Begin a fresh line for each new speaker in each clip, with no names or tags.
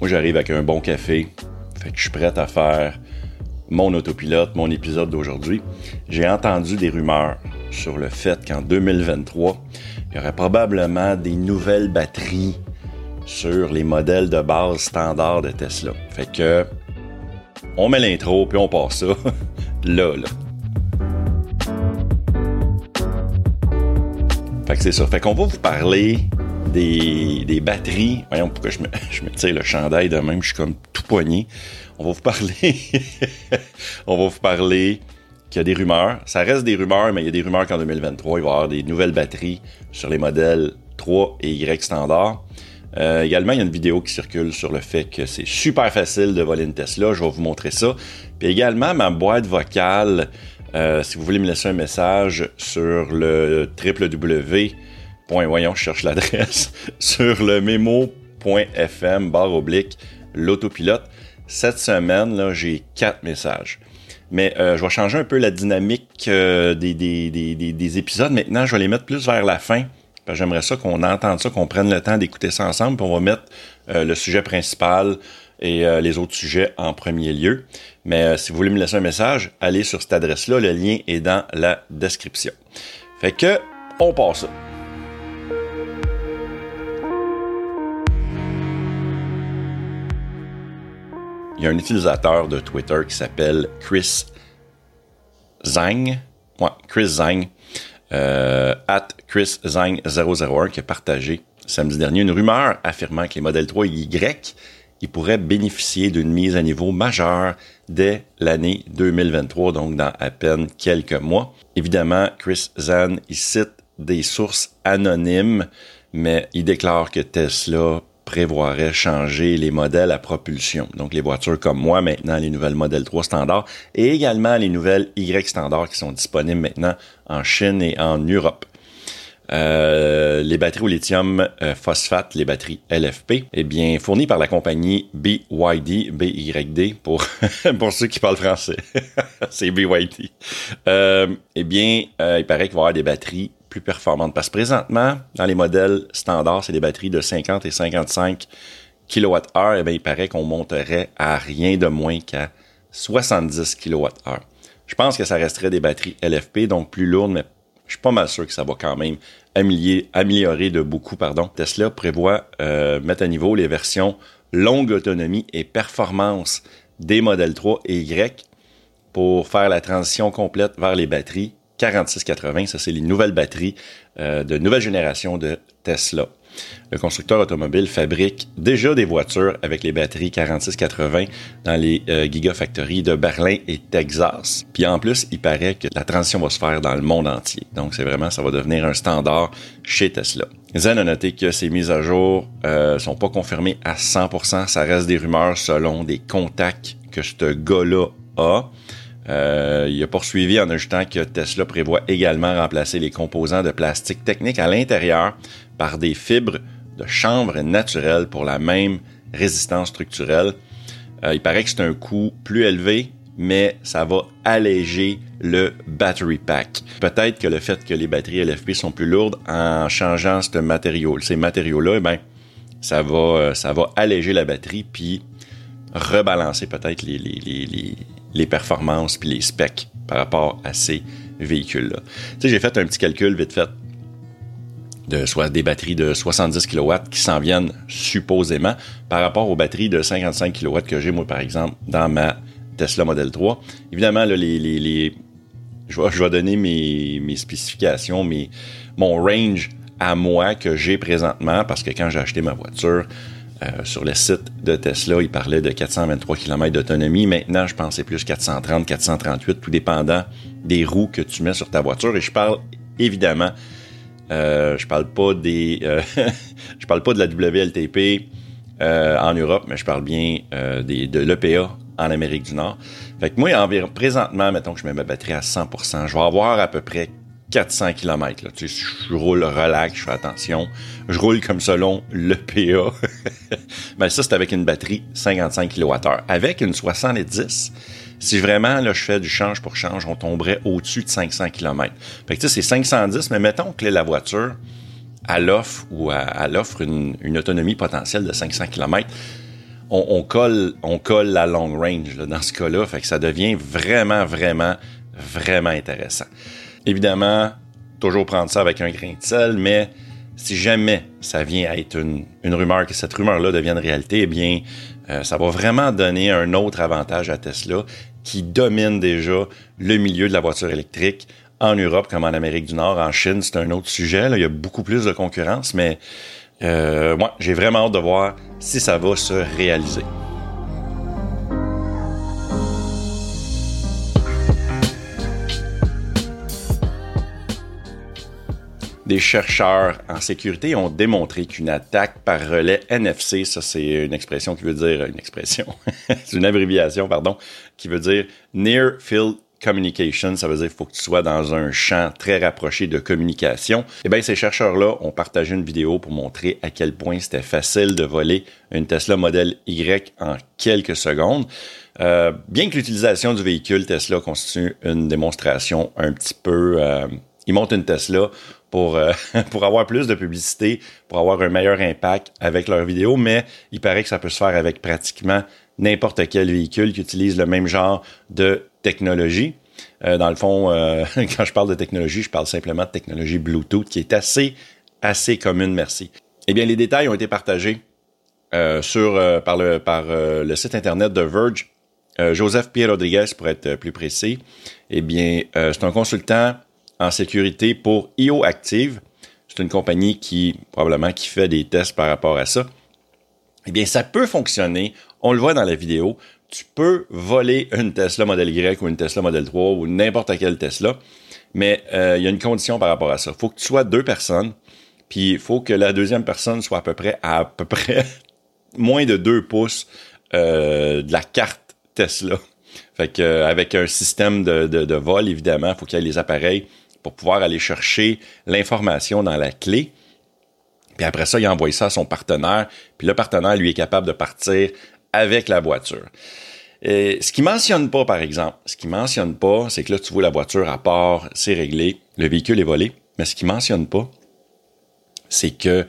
Moi, j'arrive avec un bon café. Fait que je suis prêt à faire mon autopilote, mon épisode d'aujourd'hui. J'ai entendu des rumeurs sur le fait qu'en 2023, il y aurait probablement des nouvelles batteries sur les modèles de base standard de Tesla. Fait que on met l'intro puis on passe ça là là. Fait que c'est ça. Fait qu'on va vous parler des, batteries. Voyons pourquoi je me, tire le chandail de même, je suis comme tout poigné. On va vous parler. on va vous parler qu'il y a des rumeurs. Ça reste des rumeurs, mais il y a des rumeurs qu'en 2023, il va y avoir des nouvelles batteries sur les modèles 3 et Y standard. Euh, également, il y a une vidéo qui circule sur le fait que c'est super facile de voler une Tesla. Je vais vous montrer ça. Puis également, ma boîte vocale, euh, si vous voulez me laisser un message sur le www point, voyons, je cherche l'adresse, sur le memo.fm barre oblique l'autopilote. Cette semaine, là, j'ai quatre messages. Mais euh, je vais changer un peu la dynamique euh, des, des, des, des, épisodes. Maintenant, je vais les mettre plus vers la fin. J'aimerais ça qu'on entende ça, qu'on prenne le temps d'écouter ça ensemble, puis on va mettre euh, le sujet principal et les autres sujets en premier lieu. Mais si vous voulez me laisser un message, allez sur cette adresse-là. Le lien est dans la description. Fait que, on passe ça. Il y a un utilisateur de Twitter qui s'appelle Chris Zang. Ouais, Chris Zang. Euh, at Chris Zang 001 qui a partagé samedi dernier une rumeur affirmant que les modèles 3 Y ils pourraient bénéficier d'une mise à niveau majeure dès l'année 2023, donc dans à peine quelques mois. Évidemment, Chris Zan, il cite des sources anonymes, mais il déclare que Tesla prévoirait changer les modèles à propulsion. Donc les voitures comme moi maintenant, les nouvelles modèles 3 standards et également les nouvelles Y standards qui sont disponibles maintenant en Chine et en Europe. Euh, les batteries au lithium euh, phosphate, les batteries LFP, eh bien fournies par la compagnie BYD, BYD pour pour ceux qui parlent français, c'est BYD. Euh, eh bien, euh, il paraît qu'il va y avoir des batteries plus. Parce que présentement, dans les modèles standards, c'est des batteries de 50 et 55 kWh. Et bien, il paraît qu'on monterait à rien de moins qu'à 70 kWh. Je pense que ça resterait des batteries LFP, donc plus lourdes, mais je suis pas mal sûr que ça va quand même améliorer, améliorer de beaucoup. Pardon. Tesla prévoit euh, mettre à niveau les versions longue autonomie et performance des modèles 3 et Y pour faire la transition complète vers les batteries 4680. Ça, c'est les nouvelles batteries euh, de nouvelle génération de Tesla. Le constructeur automobile fabrique déjà des voitures avec les batteries 4680 dans les euh, Gigafactories de Berlin et Texas. Puis en plus, il paraît que la transition va se faire dans le monde entier. Donc c'est vraiment, ça va devenir un standard chez Tesla. Zen a noté que ces mises à jour euh, sont pas confirmées à 100%. Ça reste des rumeurs selon des contacts que ce gars-là a. Euh, il a poursuivi en ajoutant que Tesla prévoit également remplacer les composants de plastique technique à l'intérieur par des fibres de chanvre naturelles pour la même résistance structurelle. Euh, il paraît que c'est un coût plus élevé, mais ça va alléger le battery pack. Peut-être que le fait que les batteries LFP sont plus lourdes en changeant ce matériau, ces matériaux-là, eh ben, ça va, euh, ça va alléger la batterie puis rebalancer peut-être les, les, les, les performances puis les specs par rapport à ces véhicules-là. Tu sais, j'ai fait un petit calcul vite fait de soit des batteries de 70 kW qui s'en viennent supposément par rapport aux batteries de 55 kW que j'ai moi par exemple dans ma Tesla Model 3. Évidemment là, les, les, les je, vais, je vais donner mes, mes spécifications, mon range à moi que j'ai présentement parce que quand j'ai acheté ma voiture, euh, sur le site de Tesla, il parlait de 423 km d'autonomie. Maintenant, je pensais plus 430, 438, tout dépendant des roues que tu mets sur ta voiture. Et je parle évidemment, euh, je parle pas des, euh, je parle pas de la WLTP euh, en Europe, mais je parle bien des, de l'EPA en Amérique du Nord. Fait que moi, environ, présentement, mettons que je mets ma batterie à 100%, je vais avoir à peu près 400 km. Là. Tu sais, je roule relax, je fais attention. Je roule comme selon le PA. Mais ça, c'est avec une batterie 55 kWh. Avec une 70, si vraiment là, je fais du change pour change, on tomberait au-dessus de 500 km. Fait que tu sais, c'est 510, mais mettons que la voiture, elle offre ou elle offre une, autonomie potentielle de 500 km on, colle, on colle la long range dans ce cas-là. Fait que ça devient vraiment, vraiment, vraiment intéressant. Évidemment, toujours prendre ça avec un grain de sel, mais si jamais ça vient à être une, rumeur, que cette rumeur-là devienne réalité, eh bien, euh, ça va vraiment donner un autre avantage à Tesla qui domine déjà le milieu de la voiture électrique en Europe comme en Amérique du Nord. En Chine, c'est un autre sujet. Il y a beaucoup plus de concurrence, mais euh, moi, j'ai vraiment hâte de voir si ça va se réaliser. Des chercheurs en sécurité ont démontré qu'une attaque par relais NFC, ça c'est une expression qui veut dire une expression, c'est une abréviation pardon, qui veut dire Near Field Communication, ça veut dire qu'il faut que tu sois dans un champ très rapproché de communication. Eh bien, ces chercheurs-là ont partagé une vidéo pour montrer à quel point c'était facile de voler une Tesla Model Y en quelques secondes. Euh, bien que l'utilisation du véhicule Tesla constitue une démonstration un petit peu... Euh, ils montent une Tesla pour, euh, pour avoir plus de publicité, pour avoir un meilleur impact avec leurs vidéos, mais il paraît que ça peut se faire avec pratiquement n'importe quel véhicule qui utilise le même genre de technologie. Euh, dans le fond, euh, quand je parle de technologie, je parle simplement de technologie Bluetooth qui est assez, assez commune, merci. Eh bien, les détails ont été partagés sur, par, le, par le site internet de Verge. Joseph Pierre Rodriguez, pour être plus précis, eh bien, c'est un consultant en sécurité pour IO Active. C'est une compagnie qui, probablement, qui fait des tests par rapport à ça. Eh bien, ça peut fonctionner. On le voit dans la vidéo. Tu peux voler une Tesla Model Y ou une Tesla Model 3 ou n'importe quelle Tesla. Mais euh, il y a une condition par rapport à ça. Il faut que tu sois deux personnes. Puis il faut que la deuxième personne soit à peu près à, peu près moins de deux pouces euh, de la carte Tesla. Fait que euh, avec un système de, de, de vol, évidemment, il faut qu'il y ait les appareils pour pouvoir aller chercher l'information dans la clé. Puis après ça, il envoie ça à son partenaire, puis le partenaire, lui, est capable de partir avec la voiture. Et ce qu'il mentionne pas, par exemple, ce qu'il mentionne pas, c'est que là, tu vois la voiture à part, c'est réglé, le véhicule est volé. Mais ce qu'il mentionne pas, c'est que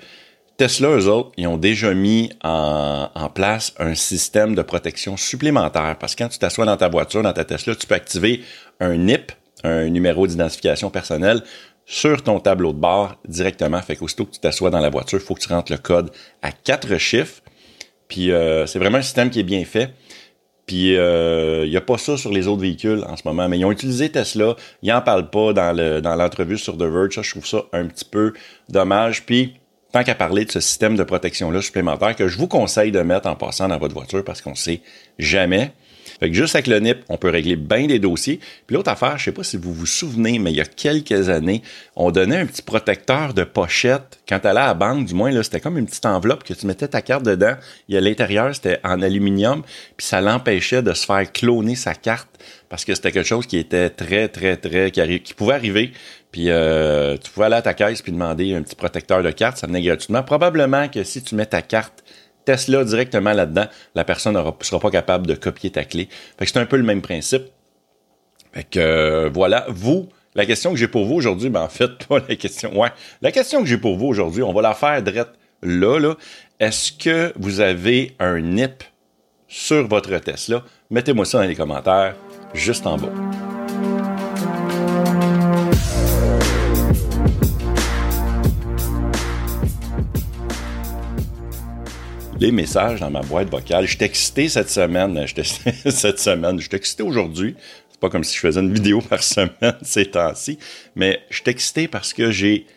Tesla, eux autres, ils ont déjà mis en, en, place un système de protection supplémentaire. Parce que quand tu t'assois dans ta voiture, dans ta Tesla, tu peux activer un NIP, un numéro d'identification personnelle sur ton tableau de bord directement. Fait qu'aussitôt que tu t'assois dans la voiture, il faut que tu rentres le code à quatre chiffres. Puis euh, c'est vraiment un système qui est bien fait. Puis il euh, n'y a pas ça sur les autres véhicules en ce moment, mais ils ont utilisé Tesla. Ils n'en parlent pas dans le dans l'entrevue sur The Verge. Ça, je trouve ça un petit peu dommage. Puis tant qu'à parler de ce système de protection-là supplémentaire que je vous conseille de mettre en passant dans votre voiture parce qu'on sait jamais. Fait que juste avec le NIP, on peut régler bien des dossiers. Puis l'autre affaire, je sais pas si vous vous souvenez, mais il y a quelques années, on donnait un petit protecteur de pochette. Quand tu allais à la banque, du moins, là, c'était comme une petite enveloppe que tu mettais ta carte dedans. Et à l'intérieur, c'était en aluminium. Puis ça l'empêchait de se faire cloner sa carte parce que c'était quelque chose qui était très, très, très, qui, pouvait arriver. Puis euh, tu pouvais aller à ta caisse puis demander un petit protecteur de carte, ça venait gratuitement. Probablement que si tu mets ta carte Tesla directement là-dedans, la personne ne sera pas capable de copier ta clé. Fait que c'est un peu le même principe. Fait que euh, voilà, vous, la question que j'ai pour vous aujourd'hui, ben en fait, pas la question. Ouais, la question que j'ai pour vous aujourd'hui, on va la faire direct là, là. Est-ce que vous avez un NIP sur votre Tesla? Mettez-moi ça dans les commentaires, juste en bas. Les messages dans ma boîte vocale. Je suis excité cette semaine. cette semaine. Je suis excité aujourd'hui. C'est pas comme si je faisais une vidéo par semaine ces temps-ci. Mais je suis excité parce que j'ai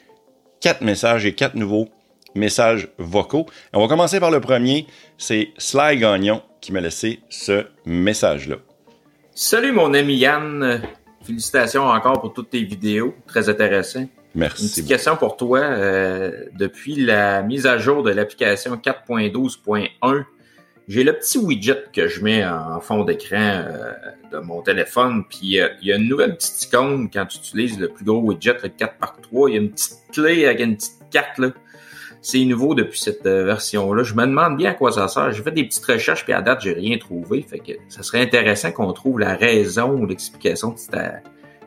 quatre messages et quatre nouveaux messages vocaux. on va commencer par le premier. C'est Sly Gagnon qui m'a laissé ce message-là.
Salut mon ami Yann. Félicitations encore pour toutes tes vidéos. Très intéressant.
Merci.
Une petite question pour toi. Euh, depuis la mise à jour de l'application 4.12.1, j'ai le petit widget que je mets en fond d'écran euh, de mon téléphone, puis euh, il y a une nouvelle petite icône quand tu utilises le plus gros widget, le 4 x 3 Il y a une petite clé avec une petite carte là. C'est nouveau depuis cette version-là. Je me demande bien à quoi ça sert. J'ai fait des petites recherches, puis à date, j'ai rien trouvé. Ça serait intéressant qu'on trouve la raison ou l'explication de cette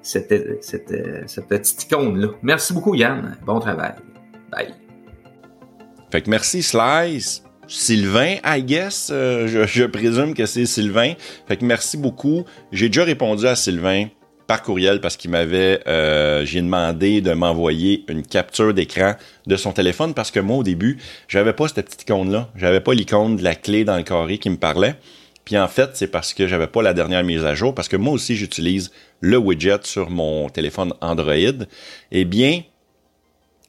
cette, cette, petite icône-là. Merci beaucoup, Yann. Bon travail. Bye.
Fait que merci, Slice. Sylvain, I guess. Euh, je, présume que c'est Sylvain. Fait que merci beaucoup. J'ai déjà répondu à Sylvain par courriel parce qu'il m'avait, euh, j'ai demandé de m'envoyer une capture d'écran de son téléphone parce que moi au début, j'avais pas cette petite icône là, j'avais pas l'icône de la clé dans le carré qui me parlait. Puis en fait, c'est parce que j'avais pas la dernière mise à jour parce que moi aussi j'utilise le widget sur mon téléphone Android. Eh bien,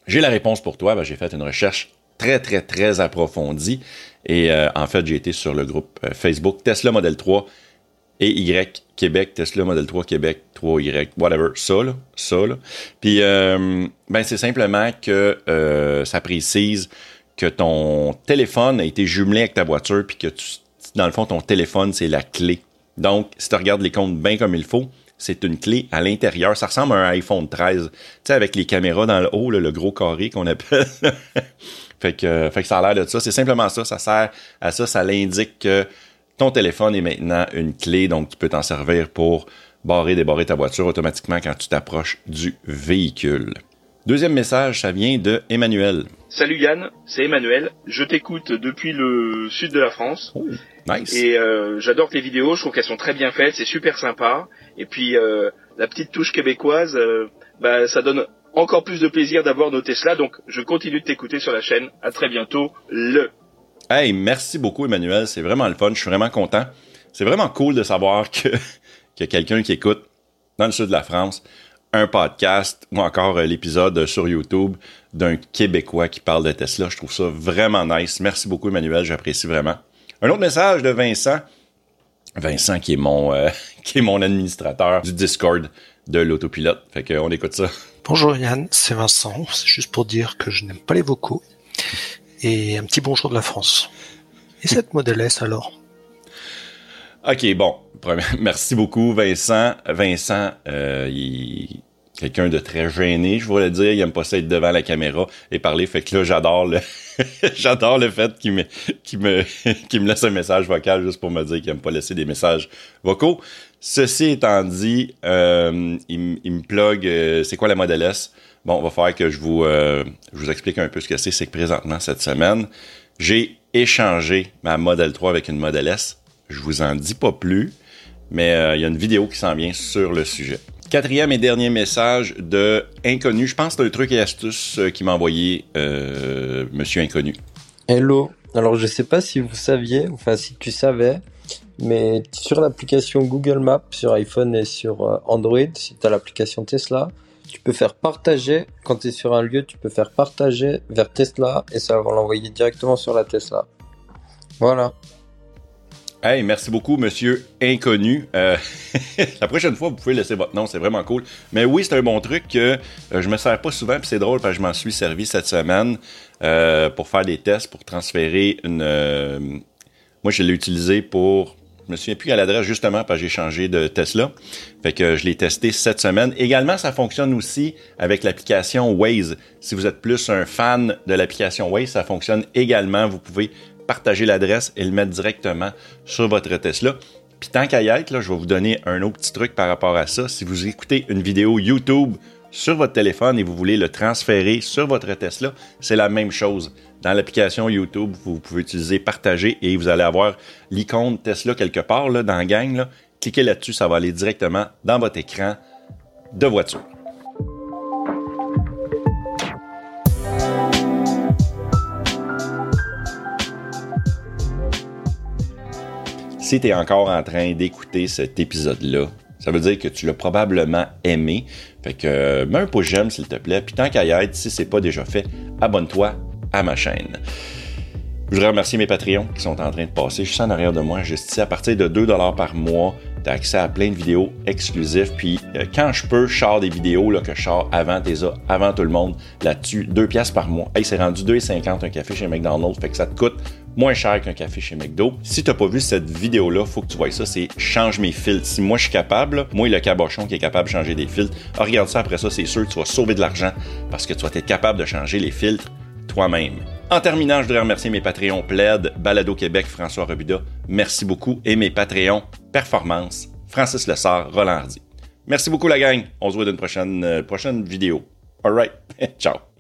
j'ai la réponse pour toi. Ben, j'ai fait une recherche très très très approfondie et euh, en fait j'ai été sur le groupe euh, Facebook Tesla Model 3 et Y Québec, Tesla Model 3 Québec, 3Y, whatever, ça là, ça là. Puis euh, ben c'est simplement que ça précise que ton téléphone a été jumelé avec ta voiture puis que tu, dans le fond ton téléphone c'est la clé. Donc si tu regardes les comptes bien comme il faut, c'est une clé à l'intérieur. Ça ressemble à un iPhone 13, tu sais avec les caméras dans le haut, le gros carré qu'on appelle. fait que fait que ça a l'air de ça. C'est simplement ça. Ça sert à ça. Ça l'indique que ton téléphone est maintenant une clé, donc tu peux t'en servir pour barrer, débarrer ta voiture automatiquement quand tu t'approches du véhicule. Deuxième message, ça vient de Emmanuel.
Salut Yann, c'est Emmanuel. Je t'écoute depuis le sud de la France.
Oh, nice.
Et euh, j'adore tes vidéos, je trouve qu'elles sont très bien faites, c'est super sympa. Et puis euh, la petite touche québécoise, euh, bah, ça donne encore plus de plaisir d'avoir nos Tesla. Donc je continue de t'écouter sur la chaîne. À très bientôt. Le
Hey, merci beaucoup, Emmanuel. C'est vraiment le fun. Je suis vraiment content. C'est vraiment cool de savoir que, que quelqu'un qui écoute dans le sud de la France un podcast ou encore euh, l'épisode sur YouTube d'un Québécois qui parle de Tesla. Je trouve ça vraiment nice. Merci beaucoup, Emmanuel. J'apprécie vraiment. Un autre message de Vincent. Vincent qui est mon, euh, qui est mon administrateur du Discord de l'autopilote. Fait qu'on écoute ça.
Bonjour Yann, c'est Vincent. C'est juste pour dire que je n'aime pas les vocaux et un petit bonjour de la France. Et cette Model S alors?
Ok, bon. Merci beaucoup, Vincent. Vincent, euh, il quelqu'un de très gêné, je voulais dire. Il aime pas ça être devant la caméra et parler. Fait que là, j'adore le, j'adore le fait qu'il me, qu'il me, qu'il me laisse un message vocal juste pour me dire qu'il aime pas laisser des messages vocaux. Ceci étant dit, euh, il, il, me plug, euh, c'est quoi la Model S? Bon, on va faire que je vous, euh, je vous explique un peu ce que c'est. C'est que présentement, cette semaine, j'ai échangé ma Model 3 avec une Model S. Je vous en dis pas plus, mais euh, il y a une vidéo qui s'en vient sur le sujet. Quatrième et dernier message de Inconnu. Je pense que c'est un truc et astuce euh, qui m'a envoyé euh, Monsieur Inconnu.
Hello. Alors, je sais pas si vous saviez, enfin, si tu savais, mais sur l'application Google Maps sur iPhone et sur Android, si tu as l'application Tesla, tu peux faire partager, quand tu es sur un lieu, tu peux faire partager vers Tesla et ça va l'envoyer directement sur la Tesla. Voilà.
Hey, merci beaucoup, monsieur inconnu. Euh, la prochaine fois, vous pouvez laisser votre nom, c'est vraiment cool. Mais oui, c'est un bon truc que euh, je me sers pas souvent, puis c'est drôle parce que je m'en suis servi cette semaine euh, pour faire des tests, pour transférer une. Euh, moi, je l'ai utilisé pour je me souviens plus à l'adresse justement parce que j'ai changé de Tesla. Fait que je l'ai testé cette semaine. Également, ça fonctionne aussi avec l'application Waze. Si vous êtes plus un fan de l'application Waze, ça fonctionne également. Vous pouvez partager l'adresse et le mettre directement sur votre Tesla. Puis tant qu'à y être, je vais vous donner un autre petit truc par rapport à ça. Si vous écoutez une vidéo YouTube sur votre téléphone et vous voulez le transférer sur votre Tesla, c'est la même chose. Dans l'application YouTube, vous pouvez utiliser partager et vous allez avoir l'icône Tesla quelque part dans la gang. Cliquez là-dessus, ça va aller directement dans votre écran de voiture. Si tu es encore en train d'écouter cet épisode-là, ça veut dire que tu l'as probablement aimé. Fait que euh, mets un pouce j'aime s'il te plaît. Puis tant qu'à y être, si c'est pas déjà fait, abonne-toi à ma chaîne. Je voudrais remercier mes Patreons qui sont en train de passer juste en arrière de moi, juste ici. À partir de 2$ par mois, tu as accès à plein de vidéos exclusives. Puis euh, quand je peux, je sors des vidéos là, que je sors avant tes avant tout le monde là-dessus. 2 pièces par mois. Hey, c'est rendu 2,50 un café chez McDonald's. Fait que ça te coûte moins cher qu'un café chez McDo. Si t'as pas vu cette vidéo-là, faut que tu vois ça, c'est change mes filtres. Si moi je suis capable, moi le cabochon qui est capable de changer des filtres, ah, regarde ça après ça, c'est sûr que tu vas sauver de l'argent parce que tu vas être capable de changer les filtres toi-même. En terminant, je voudrais remercier mes Patreons Plaid, Balado Québec, François Rebuda. Merci beaucoup. Et mes Patreons Performance, Francis Lessard, Roland Hardy. Merci beaucoup la gang. On se voit dans une prochaine, euh, prochaine vidéo. Alright. Ciao.